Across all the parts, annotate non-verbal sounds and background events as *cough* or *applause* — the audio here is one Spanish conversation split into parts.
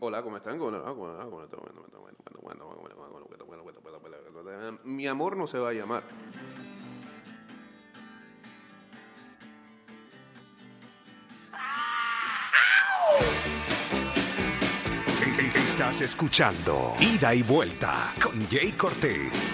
Hola, ¿cómo están? Mi amor no se va a llamar. Estás escuchando Ida y Vuelta con Jay Cortés.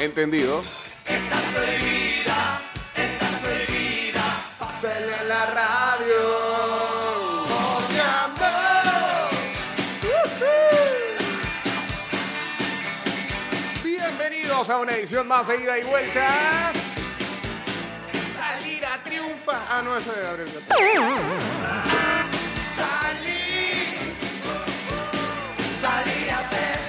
Entendido. Estás prohibida, estás prohibida. Pásale en la radio. Bienvenidos a una edición más de ida y vuelta. Salir a triunfar. Ah, no, eso de Gabriel. Salí, salí a pescar.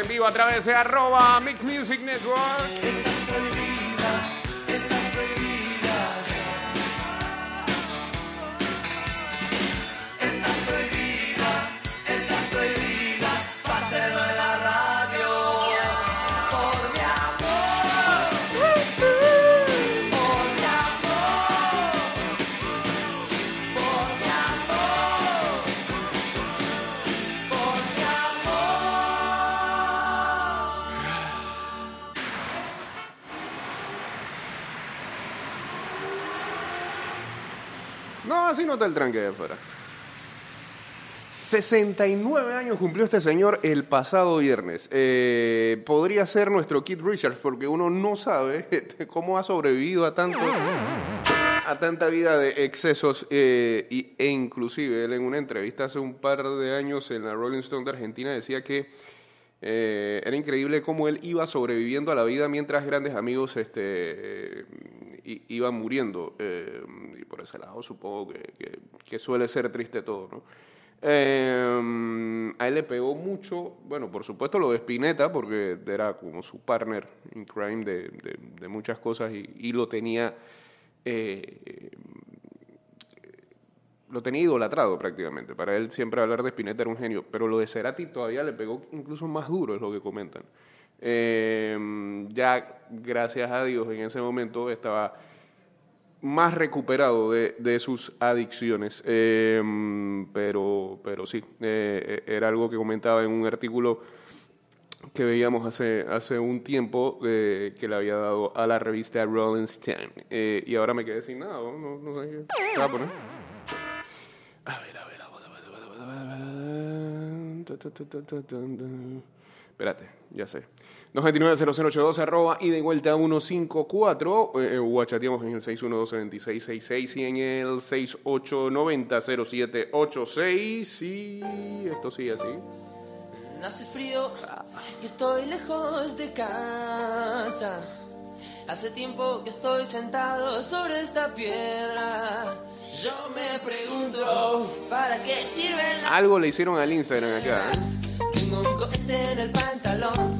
En vivo a través de arroba Mix Music Network. Así no está el tranque de afuera. 69 años cumplió este señor el pasado viernes. Eh, podría ser nuestro Kid Richards porque uno no sabe este, cómo ha sobrevivido a tanto a tanta vida de excesos eh, y, e inclusive él en una entrevista hace un par de años en la Rolling Stone de Argentina decía que eh, era increíble cómo él iba sobreviviendo a la vida mientras grandes amigos este, iban muriendo. Eh, y por ese lado supongo que, que- suele ser triste todo, ¿no? Eh, a él le pegó mucho, bueno, por supuesto lo de Spinetta, porque era como su partner in crime de, de- de muchas cosas y, y lo tenía... eh, lo tenía idolatrado prácticamente. Para él siempre hablar de Spinetta era un genio. Pero lo de Cerati todavía le pegó incluso más duro, es lo que comentan. Eh, ya, gracias a Dios, en ese momento estaba más recuperado de, de sus adicciones. Eh, pero, pero sí, eh, era algo que comentaba en un artículo que veíamos hace, hace un tiempo eh, que le había dado a la revista Rolling Stone. Eh, y ahora me quedé sin nada, a ver, a ver, a ver. Espérate, ya sé. 229-0082 arroba y de vuelta 154 eh, o chateamos en el 612-2666 y en el 6890-0786 y esto sigue así. Hace frío y estoy lejos de casa. Hace tiempo que estoy sentado sobre esta piedra. Yo me pregunto, ¿para qué sirven las Algo le hicieron al Instagram acá. ¿eh? Tengo un cohete en el pantalón.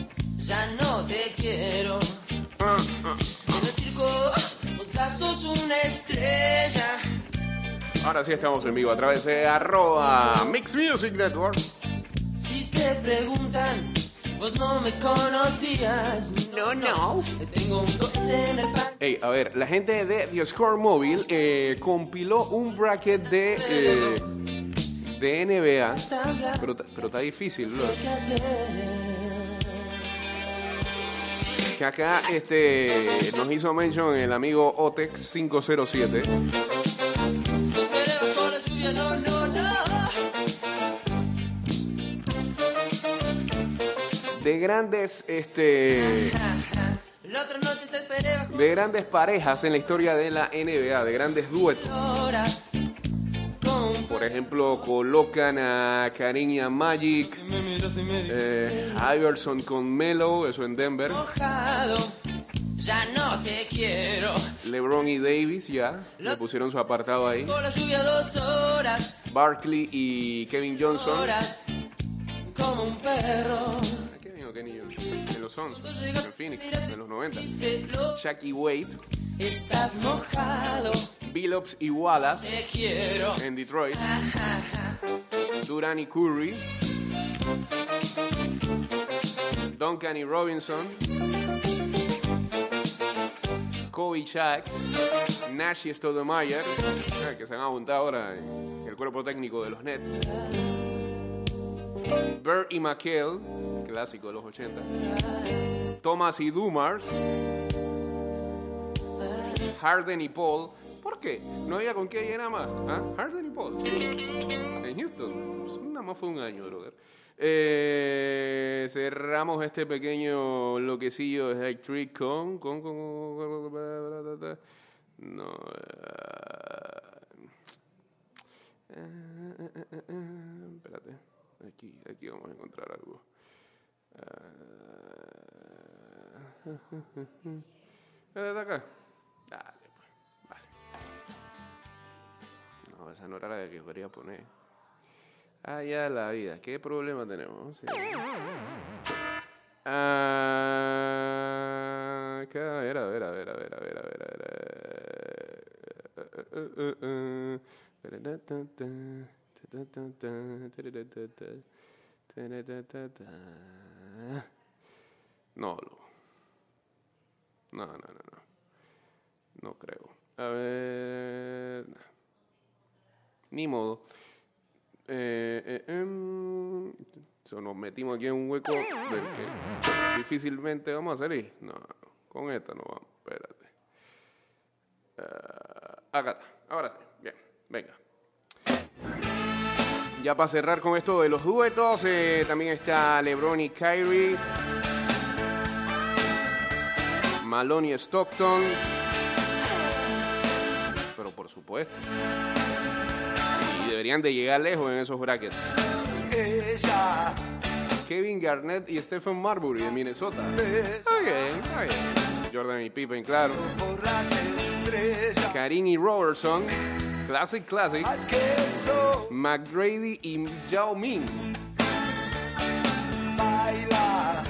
ya no te quiero. En el circo, vos ya sos una estrella. Ahora sí estamos en vivo a través de arroba Mix Music Network. Si te preguntan, vos no me conocías. No, no. Tengo un cohete en el pan. Hey, a ver, la gente de The Score Mobile eh, compiló un bracket de, eh, de NBA, pero, pero está difícil, bro. Que acá este, nos hizo mention el amigo Otex 507. Te esperé bajo la lluvia, no, no, no. De grandes, este, de grandes parejas en la historia de la NBA, de grandes duetos. Por ejemplo, colocan a Karim y a Magic, eh, Iverson con Melo, eso en Denver, mojado. Ya no te quiero. LeBron y Davis ya, le pusieron su apartado ahí, Con la lluvia dos horas, Barkley y Kevin Johnson. Como un perro. Los 11, en Phoenix, en los 90. Viste lo- Shaq y Wade, Estás mojado. Billups y Wallace Te quiero. en Detroit, Duran y Curry, Duncan y Robinson, Kobe Shaq, Nash y Stoudemire, que se han apuntado ahora en el cuerpo técnico de los Nets, Bird y McHale, clásico de los 80, Thomas y Dumars, Harden y Paul. ¿Por qué? No había con qué llenar más. ¿Ah? Harden y Paul, sí. En Houston. Pues, Nada más fue un año, brother. Eh, cerramos este pequeño loquecillo de Trick con. con, con, con- no. eh, eh, eh, eh, eh, espérate. Aquí, aquí vamos a encontrar algo. Ah, ¿Desde acá? Dale, pues. Vale. No, esa no era la que quería poner. Ah, ya la vida. ¿Qué problema tenemos? Sí. Ah, a ver, a ver, a ver, a ver, a ver, a ver, a ver. Eh, eh, eh, eh. No. No, no, no, no. No creo. A ver. Ni modo. Eh, eh, em, so, nos metimos aquí en un hueco del difícilmente vamos a salir. No, con esta no vamos. Espérate. Acá está. Ahora sí. Bien. Venga. Ya para cerrar con esto de los duetos, eh, también está LeBron y Kyrie. Malone y Stockton. Pero por supuesto. Y deberían de llegar lejos en esos brackets. Ella Kevin Garnett y Stephen Marbury de Minnesota. Ok, ok. Jordan y Pippen, claro. y Robertson. Classic, classic. McGrady y Yao Ming. baila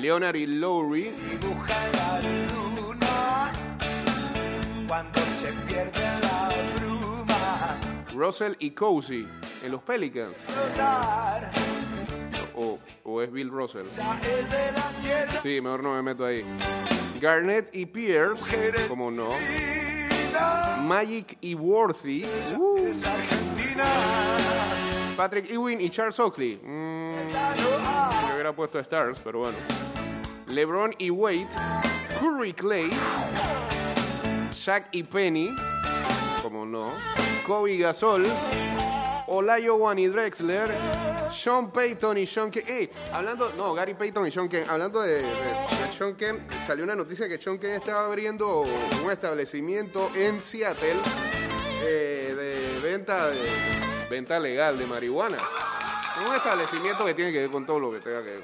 Leonard y Lowry. dibuja la luna cuando se pierde la bruma Russell y Cozy en los Pelicans. O, o es Bill Russell. ya es de la tierra Sí, mejor no me meto ahí. Garnett y Pierce. Como no. Magic y Worthy. Uh, Patrick Ewing y Charles Oakley. Mm, hubiera puesto Stars, pero bueno. LeBron y Wade. Curry Clay. Shaq y Penny. Como no. Kobe Gasol. Olajuwon y Drexler. Sean Payton y Sean Kemp. Ey, hablando, no, Gary Payton y Sean Kemp. Hablando de Sean salió una noticia que Sean estaba abriendo un establecimiento en Seattle eh, de venta de venta legal de marihuana. Un establecimiento que tiene que ver con todo lo que tenga que ver.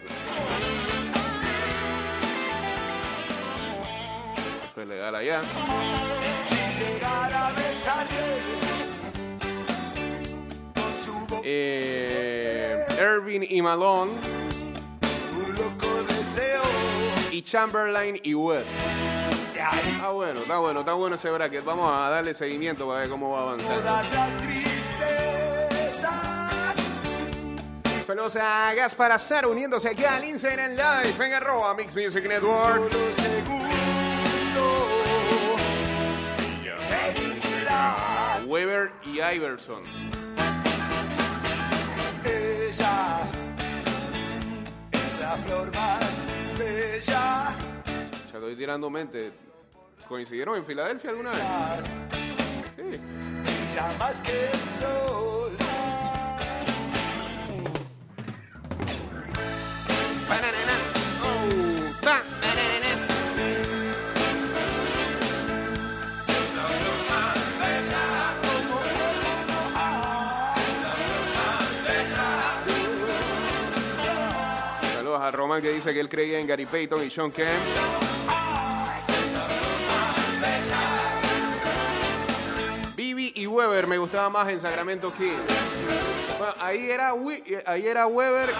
Eso es legal allá. boca Eh, Irving y Malone. un loco deseo Y Chamberlain y West. Está bueno, está bueno, está bueno ese bracket. Vamos a darle seguimiento para ver cómo va avanzando. Saludos a Gaspar Azar uniéndose aquí al Instagram Live en arroba Mix Music Network. Weber y Iverson. ella es la flor más bella Estoy tirando mente. ¿Coincidieron en Filadelfia alguna vez? Sí. brilla más que el sol. Que dice que él creía en Gary Payton y Sean Kemp. Bibi y Weber me gustaba más en Sacramento Kings. Bueno, ahí era, Wi- ahí era Weber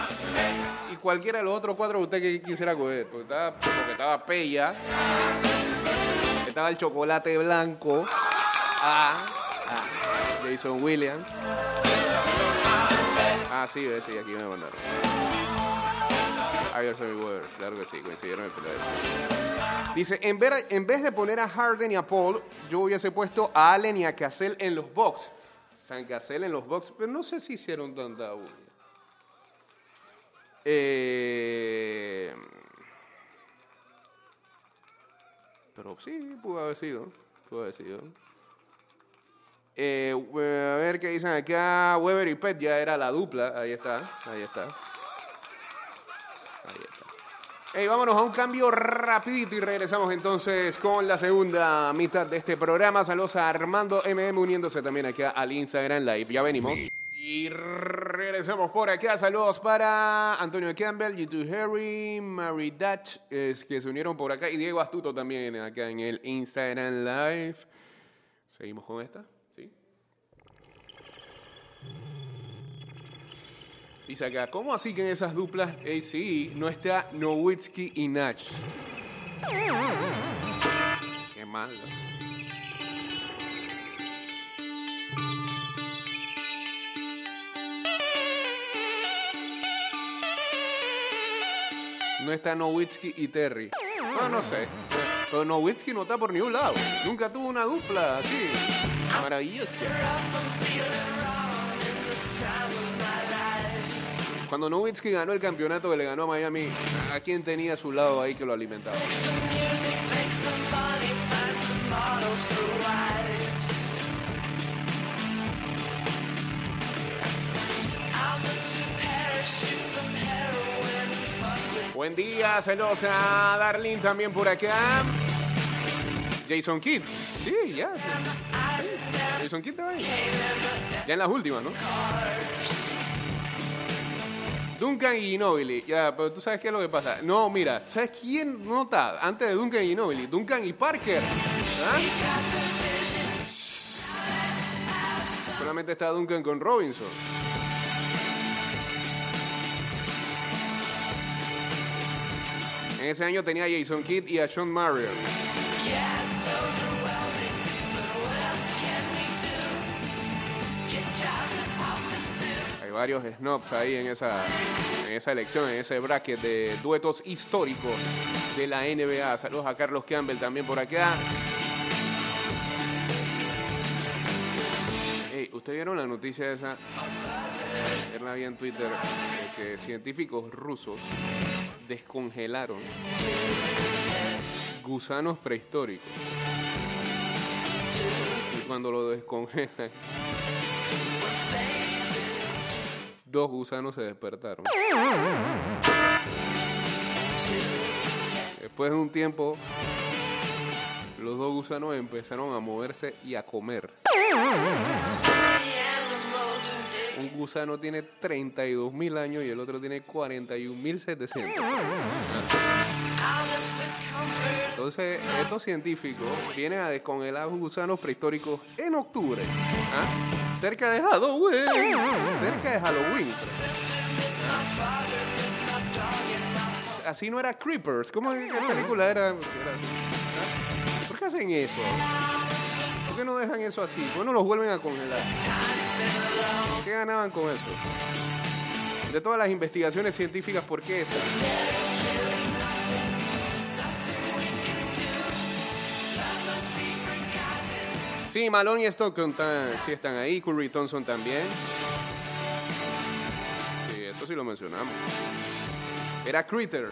y cualquiera de los otros cuatro que usted quisiera coger. Porque estaba, porque estaba Pella, estaba el chocolate blanco, ah, ah, Jason Williams. Ah, sí, sí, aquí me mandaron. Y Weber, claro que sí, coincidieron en Filadelfia. Dice, en, ver- en vez de poner a Harden y a Paul, yo hubiese puesto a Allen y a Cassell en los box. San Cassell en los box, pero no sé si hicieron tanta bulla. Eh, pero sí, pudo haber sido. Pudo haber sido. Eh, a ver qué dicen acá. Weber y Pet ya era la dupla. Ahí está, ahí está. Hey, vámonos a un cambio rapidito y regresamos entonces con la segunda mitad de este programa. Saludos a Armando MM uniéndose también acá al Instagram Live. Ya venimos. Y regresamos por acá. Saludos para Antonio Campbell, YouTube Harry, Mary Dutch, que se unieron por acá. Y Diego Astuto también acá en el Instagram Live. Seguimos con esta. ¿Sí? Dice acá, ¿cómo así que en esas duplas ACE no está Nowitzki y Natch? Qué mal. ¿no? Está Nowitzki y Terry. No, no sé. Pero Nowitzki no está por ningún lado. Nunca tuvo una dupla así. Maravillosa. Cuando Nowitzki ganó el campeonato que le ganó a Miami, ¿a quién tenía a su lado ahí que lo alimentaba? Buen día, saludos a Darlene también por acá. Jason Kidd. Sí, ya. Jason Kidd ahí. Ya en las últimas, ¿no? Duncan y Ginobili. Ya, pero tú sabes qué es lo que pasa. No, mira, ¿sabes quién no está antes de Duncan y Ginobili? Duncan y Parker. ¿Ah? Solamente está Duncan con Robinson. En ese año tenía a Jason Kidd y a Sean Marion. Varios snobs ahí en esa, en esa elección, en ese bracket de duetos históricos de la NBA. Saludos a Carlos Campbell también por acá. Ey, ¿Ustedes vieron la noticia esa? Ayer la vi en Twitter que científicos rusos descongelaron gusanos prehistóricos. Y cuando lo descongelan, dos gusanos se despertaron. Después de un tiempo, los dos gusanos empezaron a moverse y a comer. Un gusano tiene 32 mil años y el otro tiene 41 mil 700. Entonces, estos científicos vienen a descongelar gusanos prehistóricos en octubre. ¿ah? Cerca de Halloween. Cerca de Halloween. Así no era Creepers. ¿Cómo qué película era? ¿Por qué hacen eso? ¿Por qué no dejan eso así? ¿Por no los vuelven a congelar? ¿Qué ganaban con eso? De todas las investigaciones científicas, ¿por qué esa? Sí, Malone y Stockton sí están ahí, Curry Thompson también. Sí, esto sí lo mencionamos. Era Critter.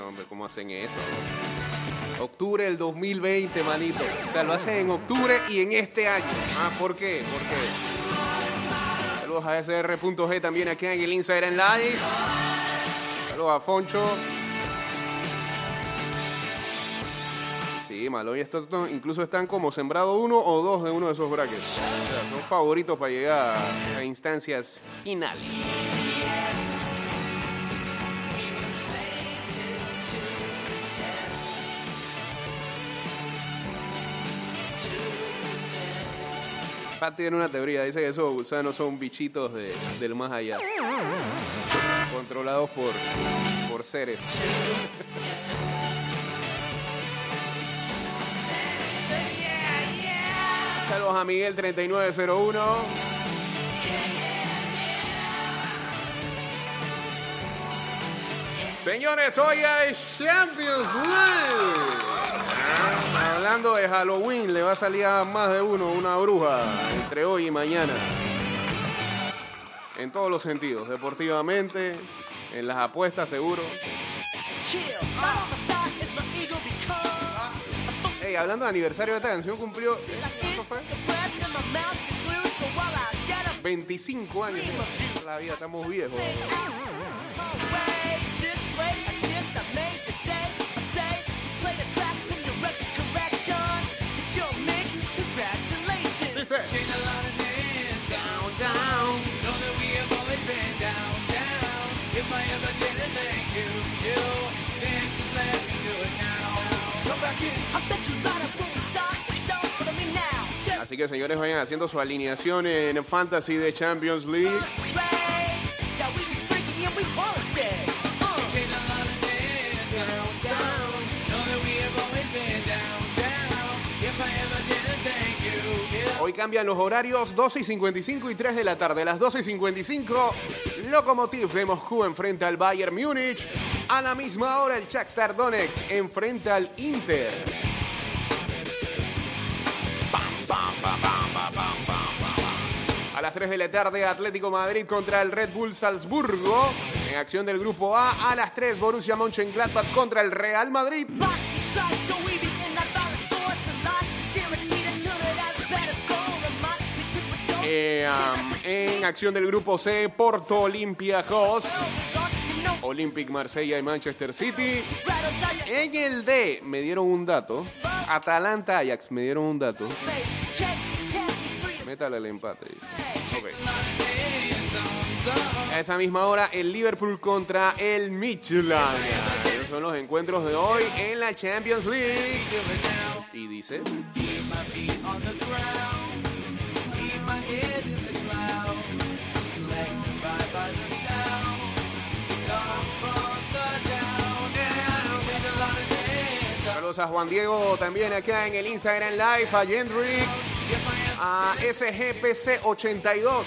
No, hombre, ¿cómo hacen eso? Octubre del 2020, manito. O sea, lo hacen en octubre y en este año. Ah, ¿por qué? ¿Por? Saludos a SR.g también aquí en el Instagram Live. Saludos a Foncho. Sí, Malo y estos no- incluso están como sembrado uno o dos de uno de esos brackets. Son favoritos para llegar a instancias finales. Tiene una teoría, dice que esos gusanos son bichitos de- del más allá. Controlados por, por seres. Saludos a Miguel 3901. Señores, hoy hay Champions League. Hablando de Halloween, le va a salir a más de uno una bruja entre hoy y mañana. En todos los sentidos, deportivamente, en las apuestas seguro. Hey, hablando de aniversario de esta canción, cumplió ¿cuánto fue? 25 años. La vida, estamos viejos. Así que señores, vayan haciendo su alineación en Fantasy de Champions League. Hoy cambian los horarios 12 y 55 y 3 de la tarde. A las 12 y 55, Lokomotiv de Moscú enfrenta al Bayern Múnich. A la misma hora, el Shakhtar Donetsk enfrenta al Inter. A las 3 de la tarde, Atlético Madrid contra el Red Bull Salzburgo. En acción del grupo A, a las 3, Borussia Mönchengladbach contra el Real Madrid. Eh, en acción del grupo C, Porto Olympiacos, Olympic Marsella y Manchester City. En el D me dieron un dato. Atalanta Ajax me dieron un dato. Métale el empate. A esa misma hora, el Liverpool contra el Midland. Esos son los encuentros de hoy en la Champions League. Y dice. A Juan Diego también acá en el Instagram Live, a Jendrick, a SGPC82.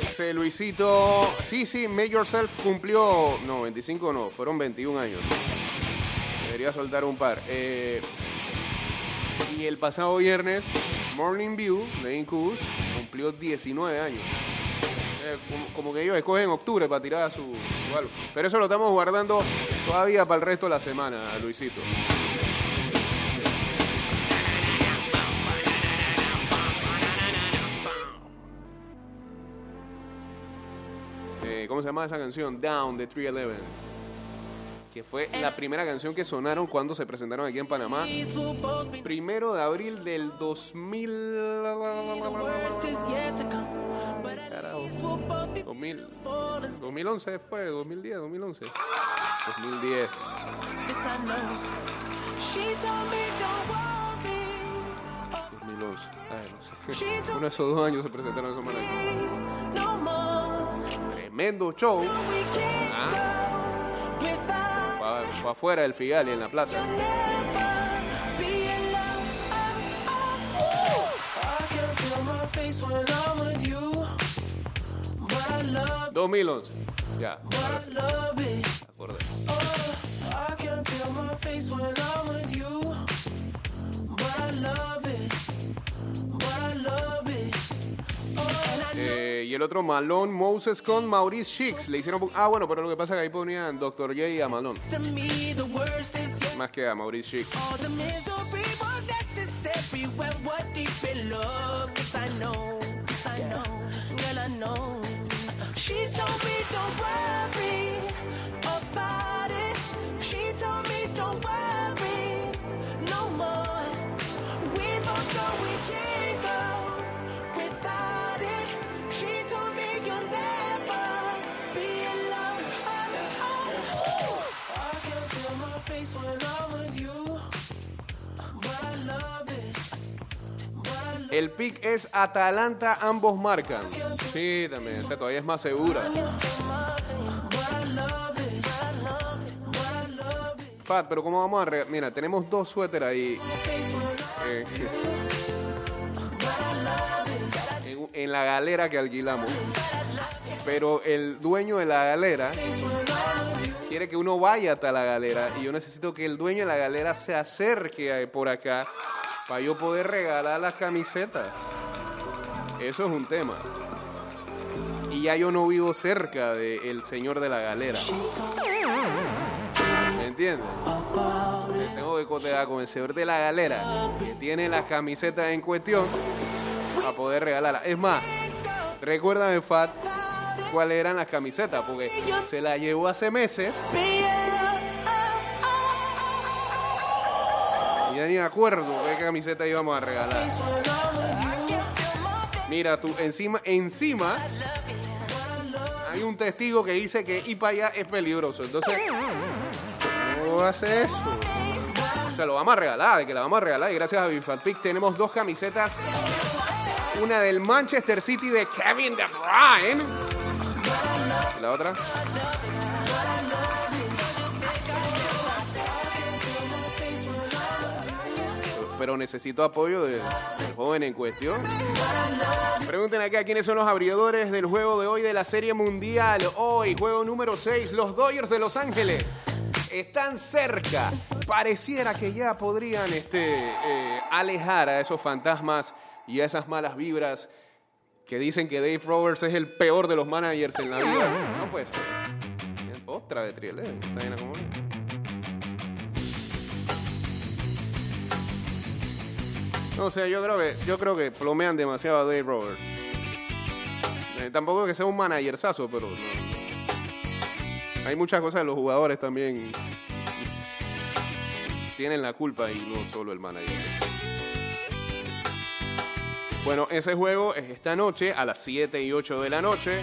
Dice Luisito, sí, sí, Make Yourself cumplió, no, 25 no, fueron 21 años. Debería soltar un par. Eh, y el pasado viernes, Morning View de Incubus cumplió 19 años. Eh, como, que ellos escogen octubre para tirar su, su algo. Pero eso lo estamos guardando todavía para el resto de la semana, Luisito. Eh, ¿Cómo se llama esa canción? Down de 311. Que fue la primera canción que sonaron cuando se presentaron aquí en Panamá. Primero de abril del 2000. Carajo. 2000, 2011 fue, 2010, 2011. 2010. 2011. Ay, no sé. *laughs* Uno de esos dos años se presentaron esos manes. Tremendo show. Afuera del Figali en la plaza. 2011. Ya. Acordé. Eh, y el otro, Malone Moses con Maurice Shicks. Le hicieron. Ah, bueno, pero lo que pasa es que ahí ponían Dr. J y a Malone. Más que a Maurice know. She told me don't worry pick es Atalanta, ambos marcan. Sí, también. Todavía es más segura. Fat, pero ¿cómo vamos a re- Mira, tenemos dos suéteres ahí. eh, en, en la galera que alquilamos. Pero el dueño de la galera quiere que uno vaya hasta la galera. Y yo necesito que el dueño de la galera se acerque por acá para yo poder regalar las camisetas. Eso es un tema. Y ya yo no vivo cerca del señor de la galera. ¿Me entiendes? Tengo que cotear con el señor de la galera que tiene las camisetas en cuestión para poder regalarlas. Es más, recuérdame, Fat, cuáles eran las camisetas, porque se las llevó hace meses ya ni acuerdo qué camiseta íbamos a regalar. Mira, tú, encima, encima hay un testigo que dice que ir para allá es peligroso. Entonces, ¿cómo hace eso? Se lo vamos a regalar, que la vamos a regalar. Y gracias a tenemos dos camisetas. Una del Manchester City de Kevin De Bruyne. La otra. Pero necesito apoyo de- del joven en cuestión. Pregunten acá quiénes son los abridores del juego de hoy de la Serie Mundial. Hoy, juego número 6, los Dodgers de Los Ángeles. Están cerca. Pareciera que ya podrían este, eh, alejar a esos fantasmas y a esas malas vibras que dicen que Dave Roberts es el peor de los managers en la vida. No puede ser. Otra de Triel, ¿eh? Está bien acomodado. No, o sea, yo creo que, yo creo que plomean demasiado a Dave Roberts. Eh, tampoco que sea un managerzazo, pero. Hay muchas cosas de los jugadores también tienen la culpa y no solo el manager. Bueno, ese juego es esta noche a las 7 y 8 de la noche.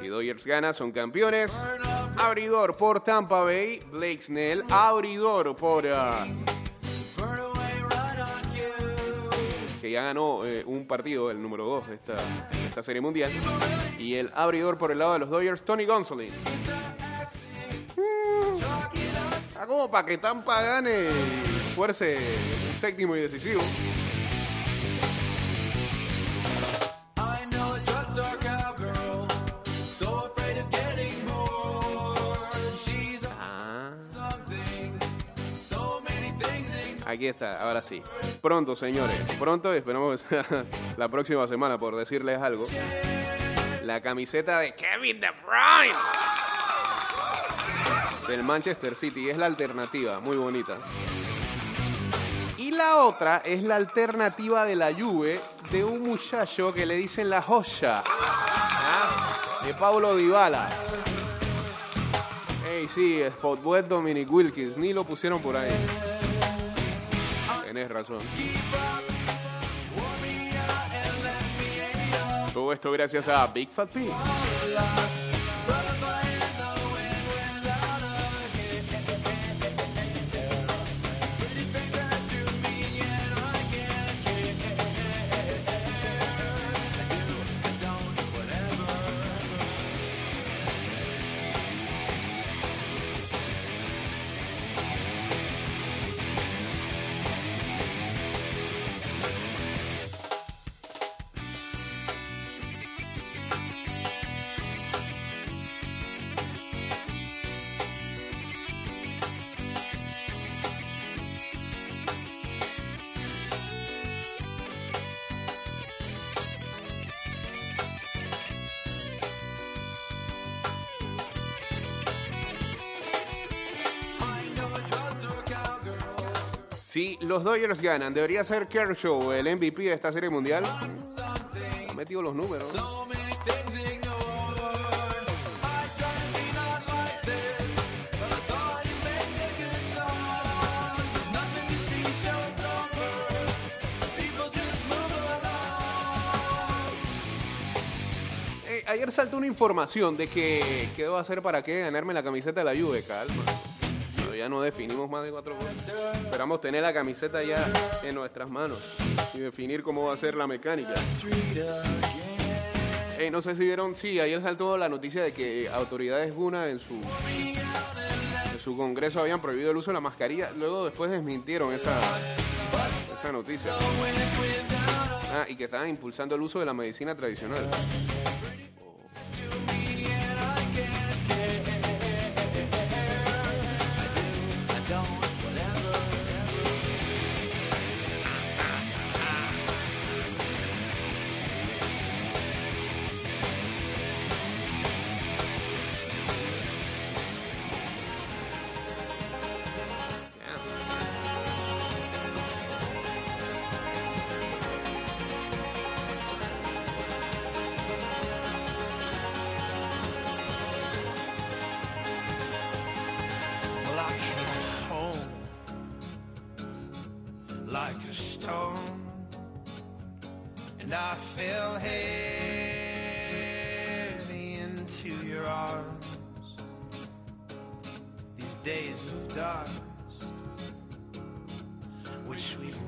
Si Dodgers gana, son campeones. Abridor por Tampa Bay, Blake Snell. Abridor por. ah, que ya ganó eh, un partido, el número 2 de esta, esta serie mundial. Y el abridor por el lado de los Dodgers, Tony Gonsolin. Mm, Está como para que Tampa gane fuerce un séptimo y decisivo. I know Aquí está, ahora sí. Pronto, señores. Pronto, esperamos *laughs* la próxima semana, por decirles algo. La camiseta de Kevin De Bruyne. Del Manchester City. Es la alternativa, muy bonita. Y la otra es la alternativa de la Juve de un muchacho que le dicen la joya. ¿Ah? De Paulo Dybala. Ey, sí, Spotweb Dominic Wilkins. Ni lo pusieron por ahí. Tenés razón. Todo esto gracias a Big Fat Pig. Si los Dodgers ganan, debería ser Kershaw el MVP de esta serie mundial. Ha metido los números. A. Eh, ayer saltó una información de que qué debo hacer para qué ganarme la camiseta de la Juve, calma. Todavía no definimos más de cuatro cosas. Esperamos tener la camiseta ya en nuestras manos y definir cómo va a ser la mecánica. Eh, no sé si vieron, sí, ayer saltó la noticia de que autoridades Guna en su, en su congreso habían prohibido el uso de la mascarilla. Luego después desmintieron esa, esa noticia. Ah, y que estaban impulsando el uso de la medicina tradicional.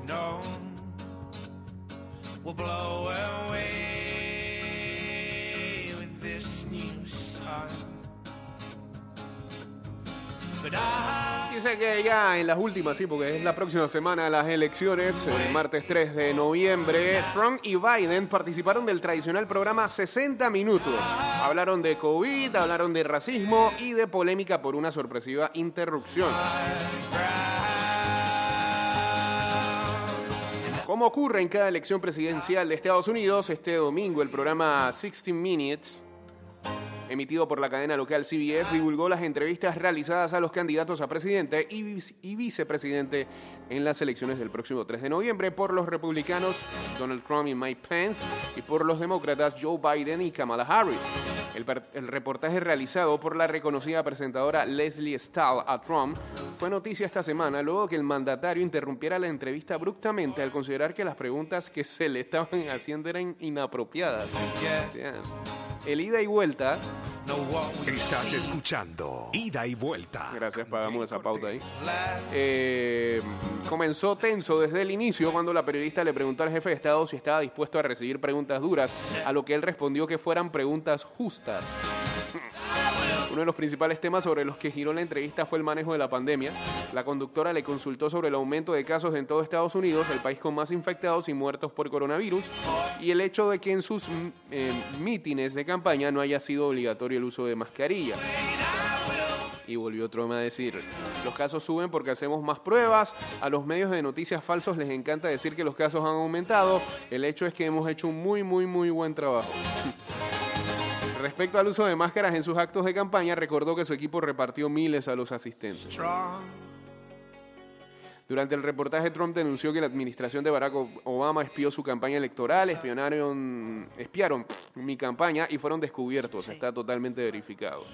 Known, will blow away with this new sun. But I Dice que ya en las últimas, sí, porque es la próxima semana las elecciones, el martes 3 de noviembre, Trump y Biden participaron del tradicional programa 60 Minutos. Hablaron de COVID, hablaron de racismo y de polémica por una sorpresiva interrupción. Como ocurre en cada elección presidencial de Estados Unidos, este domingo el programa 60 Minutes emitido por la cadena local CBS, divulgó las entrevistas realizadas a los candidatos a presidente y, vice- y vicepresidente en las elecciones del próximo 3 de noviembre por los republicanos Donald Trump y Mike Pence y por los demócratas Joe Biden y Kamala Harris. El, reportaje realizado por la reconocida presentadora Leslie Stahl a Trump fue noticia esta semana luego que el mandatario interrumpiera la entrevista abruptamente al considerar que las preguntas que se le estaban haciendo eran inapropiadas. Damn. El ida y vuelta Estás escuchando Ida y Vuelta. Gracias, pagamos esa pauta ahí. Eh, comenzó tenso desde el inicio cuando la periodista le preguntó al jefe de Estado si estaba dispuesto a recibir preguntas duras, a lo que él respondió que fueran preguntas justas. Uno de los principales temas sobre los que giró la entrevista fue el manejo de la pandemia. La conductora le consultó sobre el aumento de casos en todo Estados Unidos, el país con más infectados y muertos por coronavirus, y el hecho de que en sus mm, eh, mítines de campaña no haya sido obligatorio el uso de mascarilla. Y volvió Trump a decir, los casos suben porque hacemos más pruebas, a los medios de noticias falsos les encanta decir que los casos han aumentado, el hecho es que hemos hecho un muy, muy, muy buen trabajo. *laughs* Respecto al uso de máscaras en sus actos de campaña, recordó que su equipo repartió miles a los asistentes. strong. Durante el reportaje, Trump denunció que la administración de Barack Obama espió su campaña electoral, espionaron, espiaron mi campaña y fueron descubiertos. Está totalmente verificado.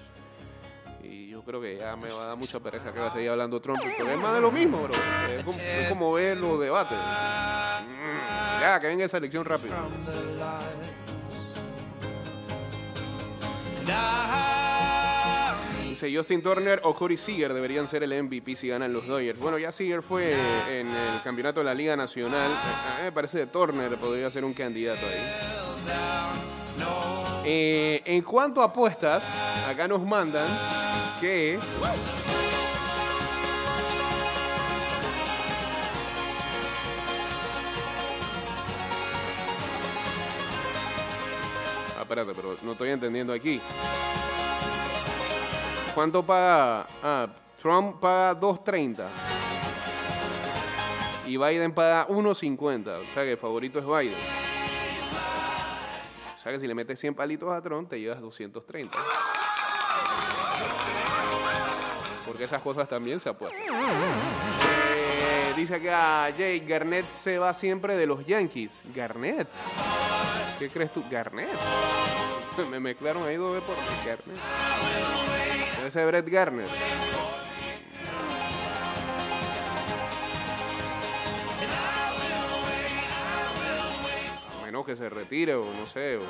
Y yo creo que ya me va a dar mucha pereza que va a seguir hablando Trump, porque es más de lo mismo, bro. Es como, es como ver los debates. Mm, Ya, que venga esa elección rápido. Dice Justin Turner o Corey Seager deberían ser el MVP si ganan los Dodgers. Bueno, ya Seager fue en el campeonato de la Liga Nacional. Me parece que Turner podría ser un candidato ahí. Eh, en cuanto a apuestas, acá nos mandan que. Espérate, pero no estoy entendiendo aquí. ¿Cuánto paga? Ah, Trump paga 2.30. Y Biden paga 1.50. O sea que el favorito es Biden. O sea que si le metes 100 palitos a Trump, te llevas 230. Porque esas cosas también se apuestan. Eh, dice acá Jay, Garnett se va siempre de los Yankees. Garnett. ¿Qué crees tú? Garnett. *laughs* Me mezclaron ahí dos deportes. Garnett. Debe ser Brett Garner. A menos que se retire o no sé, o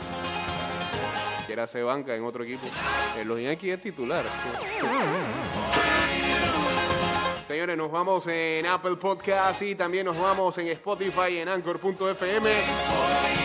quiera hacer banca en otro equipo. En los Yankees es titular. Señores, nos vamos en Apple Podcast y también nos vamos en Spotify, en Anchor.fm.